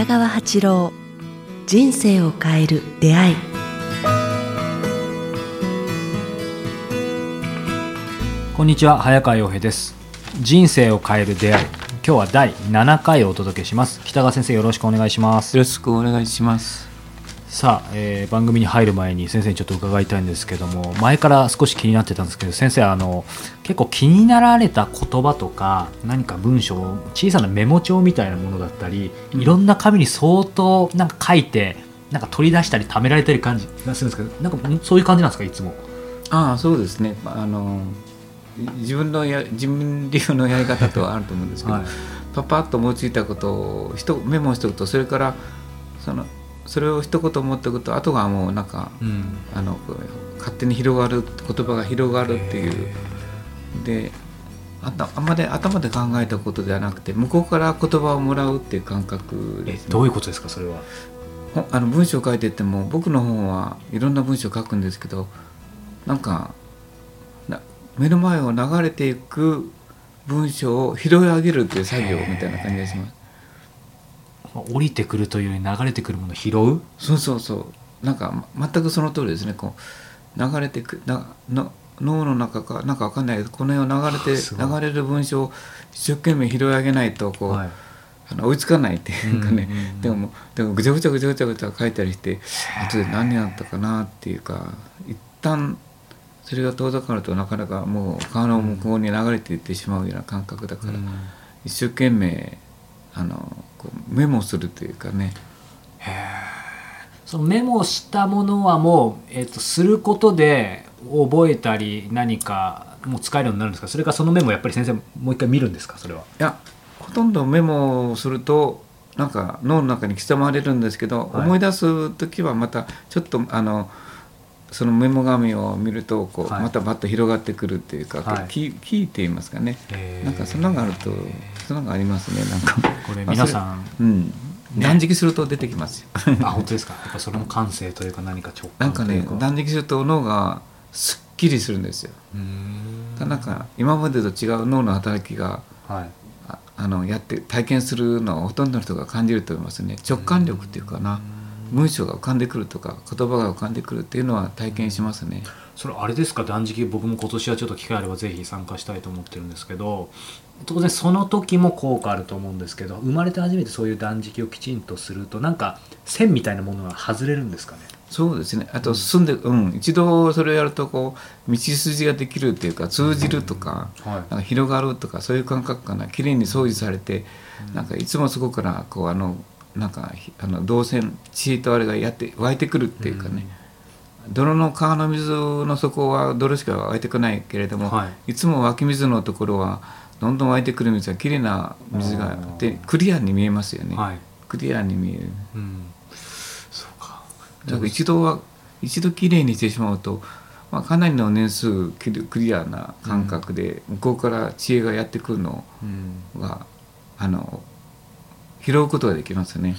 北川八郎人生を変える出会い。こんにちは早川洋平です。人生を変える出会い。今日は第7回をお届けします。北川先生よろしくお願いします。よろしくお願いしますさあ、えー番組に入る前に先生にちょっと伺いたいんですけども前から少し気になってたんですけど先生あの結構気になられた言葉とか何か文章小さなメモ帳みたいなものだったりいろんな紙に相当なんか書いてなんか取り出したり貯められてる感じがするんですけどなんかんそういう感じなんですかいつも？ああそうですね。あの自分のや自分流のやり方とはあると思うんですけど、はい。パパッと思いついたことをメモしておくとそれからそのそれを一言持っておくとあとがもうなんかうん。あの勝手に広がる言葉が広がるっていう。であたあんまり頭で考えたことではなくて向こうから言葉をもらうっていう感覚えです、ね、どういうことですかそれは？ほあの文章を書いてっても僕の本はいろんな文章を書くんですけどなんかな目の前を流れていく文章を拾い上げるっていう作業みたいな感じがします。降りてくるというより流れてくるものを拾う？そうそうそう。なんかま全くその通りですね。こう流れてくなの脳の中かなんかわかんないけどこの辺を流れて流れる文章を一生懸命拾い上げないとこう、はい。あの追いつかないっていうかね、でもでもぐちゃぐちゃぐちゃぐちゃぐちゃ書いたりして後で何やったかなっていうか一旦それが遠ざかるとなかなかもう川の向こうに流れていってしまうような感覚だから、うん。一生懸命あのこうメモするというかね。そのメモしたものはもう、えっとすることで覚えたり何かもう使えるようになるんですか？それかそのメモやっぱり先生もう一回見るんですか？それは。いやほとんどメモをするとなんか脳の中に刻まれるんですけど、はい。思い出す時はまたちょっとあのそのメモ紙を見るとこう、はい。またバッと広がってくるっていうか、はい。キーキーって言いますかね。なんかそんなのがあるとそんなのがありますね。なんか。これまあ皆さんうん。断食すると出てきますよ。あ本当ですか？やっぱそれも感性というか何か直なんか感というか。ね断食すると脳がすっきりするんですよ。ん。なんか今までと違う脳の働きがはい。ああのやって体験するのはほとんどの人が感じると思いますね。直感力っていうかな文章が浮かんでくるとか言葉が浮かんでくるっていうのは体験しますね。それあれですか？断食僕も今年はちょっと機会あればぜひ参加したいと思ってるんですけど当然その時も効果あると思うんですけど生まれて初めてそういう断食をきちんとするとなんか線みたいなものが外れるんですかね？そうですね。あと進んでうん。一度それをやるとこう道筋ができるっていうか通じるとかはい。なんか広がるとかそういう感覚かな。綺麗に掃除されてなんかいつもそこからこうあのなんかひあの動線知恵とあれがやって湧いてくるっていうかね、泥の川の水の底は泥しか湧いてこないけれども、、はい。つも湧き水のところはどんどん湧いてくる水がきれいな水があってクリアに見えますよね、はい。クリアに見える。うん。そうか。だから一度は一度きれいにしてしまうと、まあ、かなりの年数クリアな感覚で向こうから知恵がやってくるのうん。があの拾うことができますね。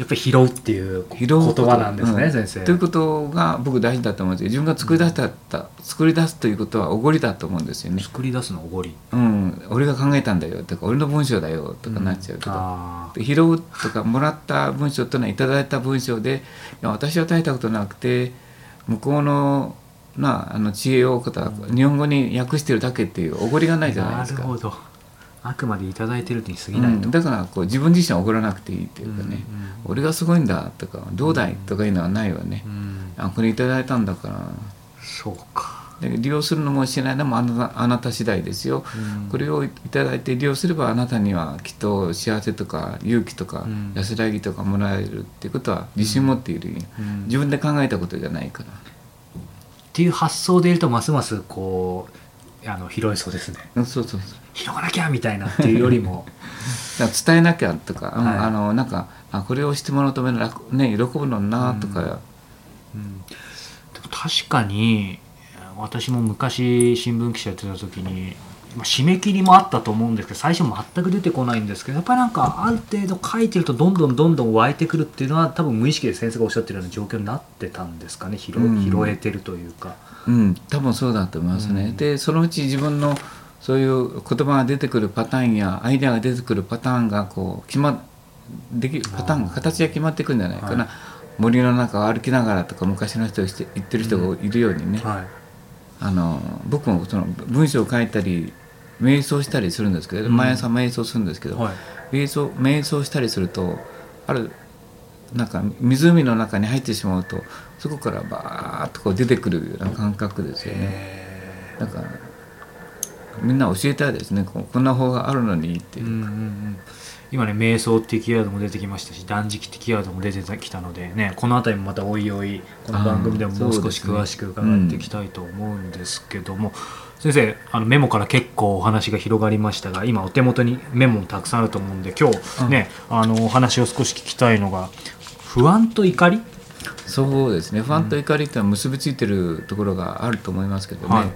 やっぱり拾うっていう拾言葉なんですね、うん。先生。ということが僕大事だと思うんですよ。自分が作り出した、作り出すということはおごりだと思うんですよね。作り出すのおごり。うん、俺が考えたんだよとか俺の文章だよとかなっちゃうけど、あで拾うとかもらった文章というのはいただいた文章でいや私は大したことなくて向こうのなあの知恵を日本語に訳してるだけっていうおごりがないじゃないですか。なるほどあくまでいただいてるに過ぎないと、うん、だからこう自分自身はおごらなくていいっていうかね、うんうん俺がすごいんだとかどうだいとかいうのはないわね。う、ん。あこれいただいたんだから。そうか、で利用するのもしないのもあなたあなた次第ですよ、うん。これをいただいて利用すればあなたにはきっと幸せとか勇気とかうん安らぎとかもらえるっていうことは自信持っている、うん。自分で考えたことじゃないから、っていう発想でいるとますますこうあの広いそうですね。うんそうそうそう。広がなきゃみたいなっていうよりも。伝えなきゃとか、うんはい。あのなんかあこれをしてもらうための楽、ね、喜ぶのになとか、うん。でも確かに私も昔新聞記者やってた時にまあ締め切りもあったと思うんですけど最初全く出てこないんですけどやっぱりなんかある程度書いてるとどんどんどんどん湧いてくるっていうのは多分無意識で先生がおっしゃってるような状況になってたんですかね拾,、えてるというか。うん、多分そうだと思いますね。うん。でそのうち自分のそういう言葉が出てくるパターンやアイデアが出てくるパターンがこう決まできパターンが形が決まっていくんじゃないかな、森の中を歩きながらとか昔の人がして言ってる人がいるようにね、はいあの僕もその文章を書いたり瞑想したりするんですけど、うん。毎朝瞑想するんですけど、はい。瞑想瞑想したりするとあるなんか湖の中に入ってしまうとそこからバーッとこう出てくるような感覚ですよね。だからみんな教えたいですね。こんな方があるのにっていう。う、んうんうん今ね瞑想っていうキーワードも出てきましたし断食ってキーワードも出てきたのでねこの辺りもまたおいおいこの番組でももう少し詳しく伺っていきたいと思うんですけども、先生あのメモから結構お話が広がりましたが今お手元にメモもたくさんあると思うんで今日ね、あのお話を少し聞きたいのが不安と怒り？そうですね。不安と怒りってのは結びついてるところがあると思いますけどね、はい。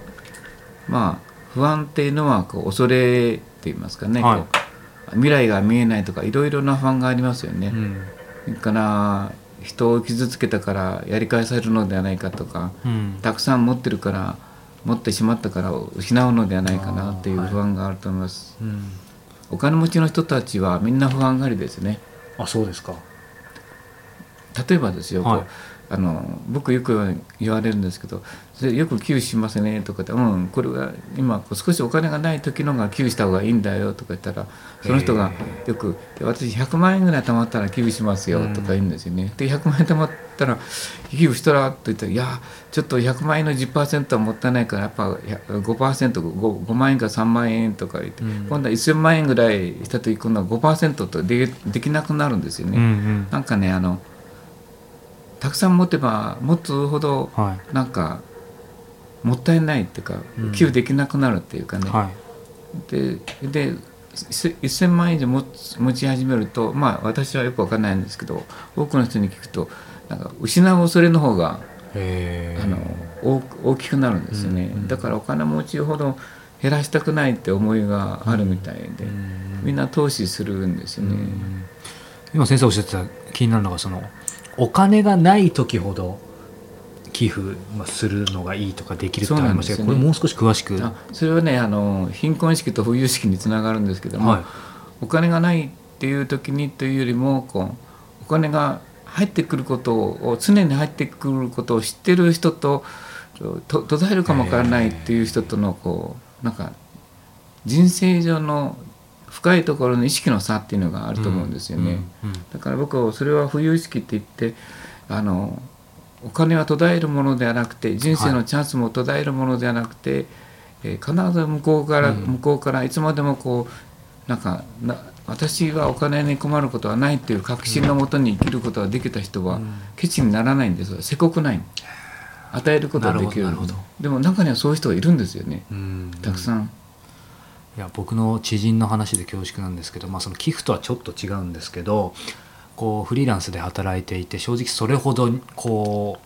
まあ不安っていうのはこう恐れって言いますかね、はい未来が見えないとかいろいろな不安がありますよね。うん。から人を傷つけたからやり返されるのではないかとかうん。たくさん持ってるから持ってしまったから失うのではないかなっていう不安があると思います、うん。お金持ちの人たちはみんな不安がりですね。あそうですか。例えばですよ、はいあの僕よく言われるんですけど「それよく寄付しますね」とかって「うんこれは今少しお金がない時のが寄付した方がいいんだよ」とか言ったらその人がよく「私100万円ぐらい貯まったら寄付しますよ」とか言うんですよね。で100万円貯まったら「寄付したら?」と言ったら「いやちょっと100万円の10%はもったいないからやっぱ 5%5 5万円か3万円」とか言って、うん今度は1000万円ぐらいした時今度は5%とでできなくなるんですよね。なんかねあのたくさん持てば持つほどはい。なんかもったいないっていうかうん。寄付できなくなるっていうかね、はい。ででせ1000万円以上持つ持ち始めるとまあ私はよくわかんないんですけど多くの人に聞くとなんか失う恐れの方がへあの大大きくなるんですよね、うんうんだからお金持ちほど減らしたくないって思いがあるみたいで、みんな投資するんですよね。今先生おっしゃってた気になるのがそのお金がない時ほど寄付まあするのがいいとかできるってありましたけど、ねこれもう少し詳しく。あそれはねあの貧困意識と富裕意識につながるんですけども、はい。お金がないっていう時にというよりもこうお金が入ってくることを常に入ってくることを知ってる人とと途絶えるかもわからないっていう人とのこうなんか人生上の深いところの意識の差っていうのがあると思うんですよね。うんうんだから僕はそれは富裕意識って言ってあのお金は途絶えるものではなくて人生のチャンスも途絶えるものではなくて、えー必ず向こうから、うん。向こうからいつまでもこうなんかな私はお金に困ることはないっていう確信のもとに生きることができた人は、うん。ケチにならないんですよ。せこくない。与えることができる。でも中にはそういう人がいるんですよね。うん。たくさん。いや僕の知人の話で恐縮なんですけど、まあ、その寄付とはちょっと違うんですけどこうフリーランスで働いていて正直それほどこう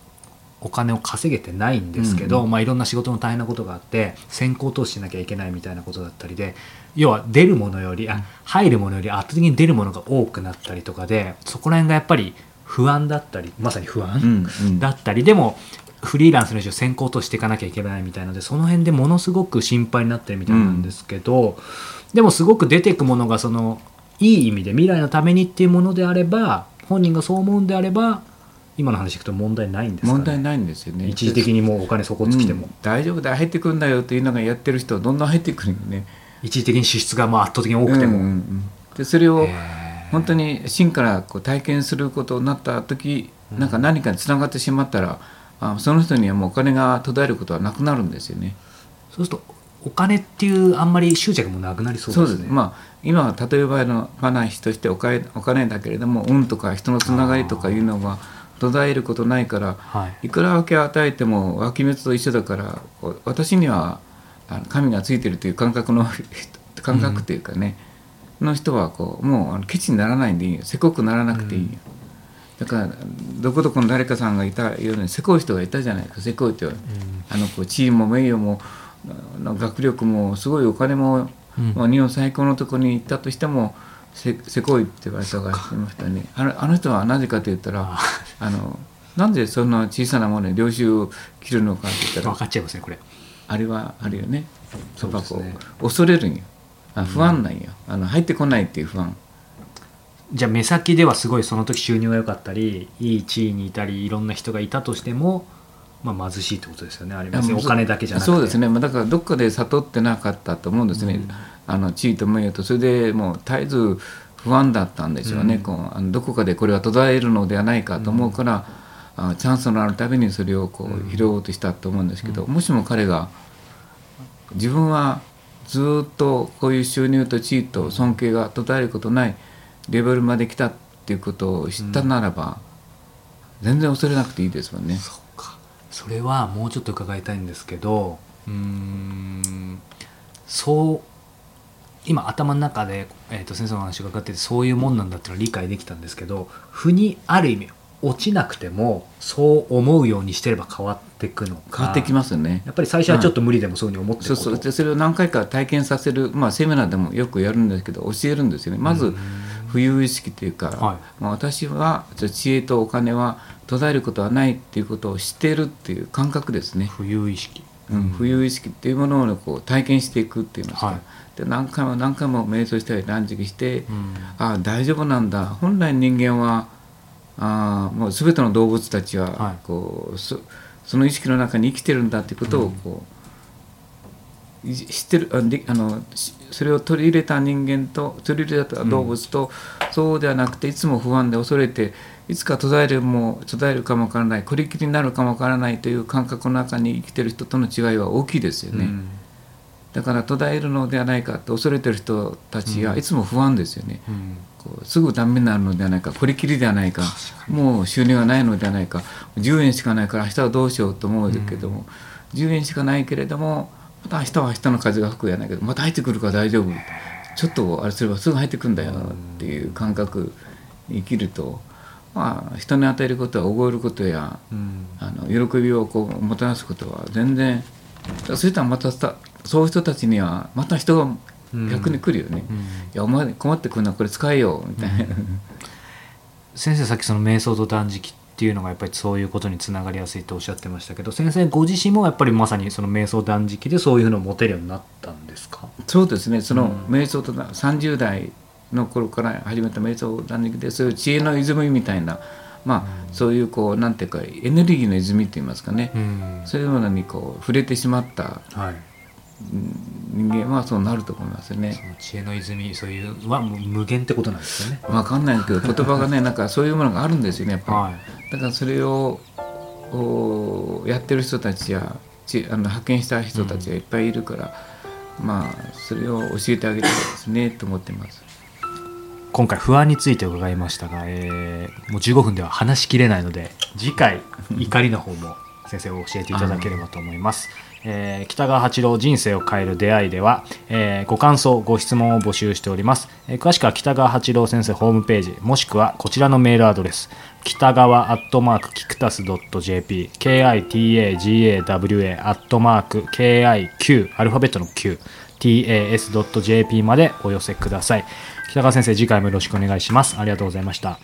お金を稼げてないんですけど、うん。うんまあ、いろんな仕事の大変なことがあって先行投資しなきゃいけないみたいなことだったりで要は出るものよりあ入るものより圧倒的に出るものが多くなったりとかでそこら辺がやっぱり不安だったりまさに不安、うんうん。だったりでもフリーランスの以上先行としていかなきゃいけないみたいなのでその辺でものすごく心配になってるみたいなんですけど、でもすごく出ていくものがそのいい意味で未来のためにっていうものであれば本人がそう思うんであれば今の話聞くと問題ないんですか、ね、問題ないんですよね。一時的にもうお金底を尽きても、うん。大丈夫だ。入ってくるんだよというのがやってる人はどんどん入ってくるよね。一時的に支出がまあ圧倒的に多くても、うんうんうん。でそれを本当に真からこう体験することになった時、なんか何かにつながってしまったらあその人にはもうお金が途絶えることはなくなるんですよね。そうするとお金っていうあんまり執着もなくなりそうですね。まあ今は例えばの話としてお金お金だけれども運とか人のつながりとかいうのは途絶えることないからはい。いくら分け与えても湧き水と一緒だから私には神がついてるという感覚の 感覚というかね、の人はこうもうケチにならないんでいいよ。せこくならなくていいよ、だからどこどこの誰かさんがいたようにせこい人がいたじゃないかせこいって、あのこう地位も名誉も学力もすごいお金も、うん日本最高のところに行ったとしてもせせこいって言われたがいましたね。あのあの人はなぜかと言ったらあ。のなんでそんな小さなものに領収を切るのかって言ったら分かっちゃいますねこれ。あれはあるよね。そうですね。やっぱこう恐れるんよ。あ不安なんよ、あの入ってこないっていう不安じゃあ目先ではすごいその時収入が良かったりいい地位にいたりいろんな人がいたとしても、まあ、貧しいってことですよね。あれ別にお金だけじゃなくて。そうですね、まあ、だからどっかで悟ってなかったと思うんですね、うん。あの地位と名誉とそれでもう絶えず不安だったんでしょうね、うん。こうあのどこかでこれは途絶えるのではないかと思うから、あチャンスのあるたびにそれをこうん。う拾おうとしたと思うんですけど、もしも彼が自分はずっとこういう収入と地位と尊敬が途絶えることないレベルまで来たっていうことを知ったならば、全然恐れなくていいですもんね。そっか。それはもうちょっと伺いたいんですけどうーんそう今頭の中で、えー、と先生の話が伺っててそういうもんなんだっていうのは理解できたんですけど負にある意味落ちなくてもそう思うようにしてれば変わっていくのか。変わってきますよね。やっぱり最初はちょっと無理でもそういうふうに思ってそうそう。でそれを何回か体験させる、まあ、セミナーでもよくやるんですけど教えるんですよね。まず浮遊意識というか、はい。まあ、私は知恵とお金は途絶えることはないっていうことを知っているっていう感覚ですね、浮遊意識。うん、浮遊意識っていうものをこう体験していくっていうんですか、はい。で何回も何回も瞑想したり断食して、うん。ああ大丈夫なんだ。本来人間はああもう全ての動物たちははい。こう、そその意識の中に生きてるんだっていうことをこう、い知ってるあであのしそれを取り入れた人間と取り入れた動物と、そうではなくていつも不安で恐れていつか途絶えるも途絶えるかもわからないこりきりになるかもわからないという感覚の中に生きてる人との違いは大きいですよね。うん。だから途絶えるのではないかと恐れてる人たちうん。はいつも不安ですよね。うん。こうすぐダメになるのではないかこれきりではないかもう収入がないのではないか10円しかないから明日はどうしようと思うけども、10円しかないけれどもまた明日は明日の風が吹くやないけどまた入ってくるから大丈夫。ちょっとあれすればすぐ入ってくるんだよっていう感覚に生きるとまあ人に与えることは覚えることやうん。あの喜びをこうもたらすことは全然そうしたらまたさそういう人たちにはまた人が逆に来るよね。うん。いやお前困ってくるなこれ使えよみたいな、先生さっきその瞑想と断食っていうのがやっぱりそういうことにつながりやすいとおっしゃってましたけど先生ご自身もやっぱりまさにその瞑想断食でそういうのを持てるようになったんですか？そうですね。そのうん。瞑想とな30代の頃から始めた瞑想断食でそういう知恵の泉みたいなまあ、そういうこうなんていうかエネルギーの泉って言いますかね、ん。そういうものにこう触れてしまったはい人間はそうなると思いますね。その知恵の泉そういうは無限ってことなんですよねわかんないけど 言葉がねなんかそういうものがあるんですよねやっぱり。はいだからそれをおやってる人たちやちあの派遣した人たちがいっぱいいるから、まあそれを教えてあげたいですねと思ってます。今回不安について伺いましたが、えーもう15分では話しきれないので次回 怒りの方も先生を教えていただければと思います、えー北川八郎人生を変える出会いでは、えーご感想ご質問を募集しております、えー詳しくは北川八郎先生ホームページもしくはこちらのメールアドレス北川アットマークキクタス .jp kitagawa アットマーク kiq アルファベットの q tas.jp までお寄せください。北川先生次回もよろしくお願いします。ありがとうございました。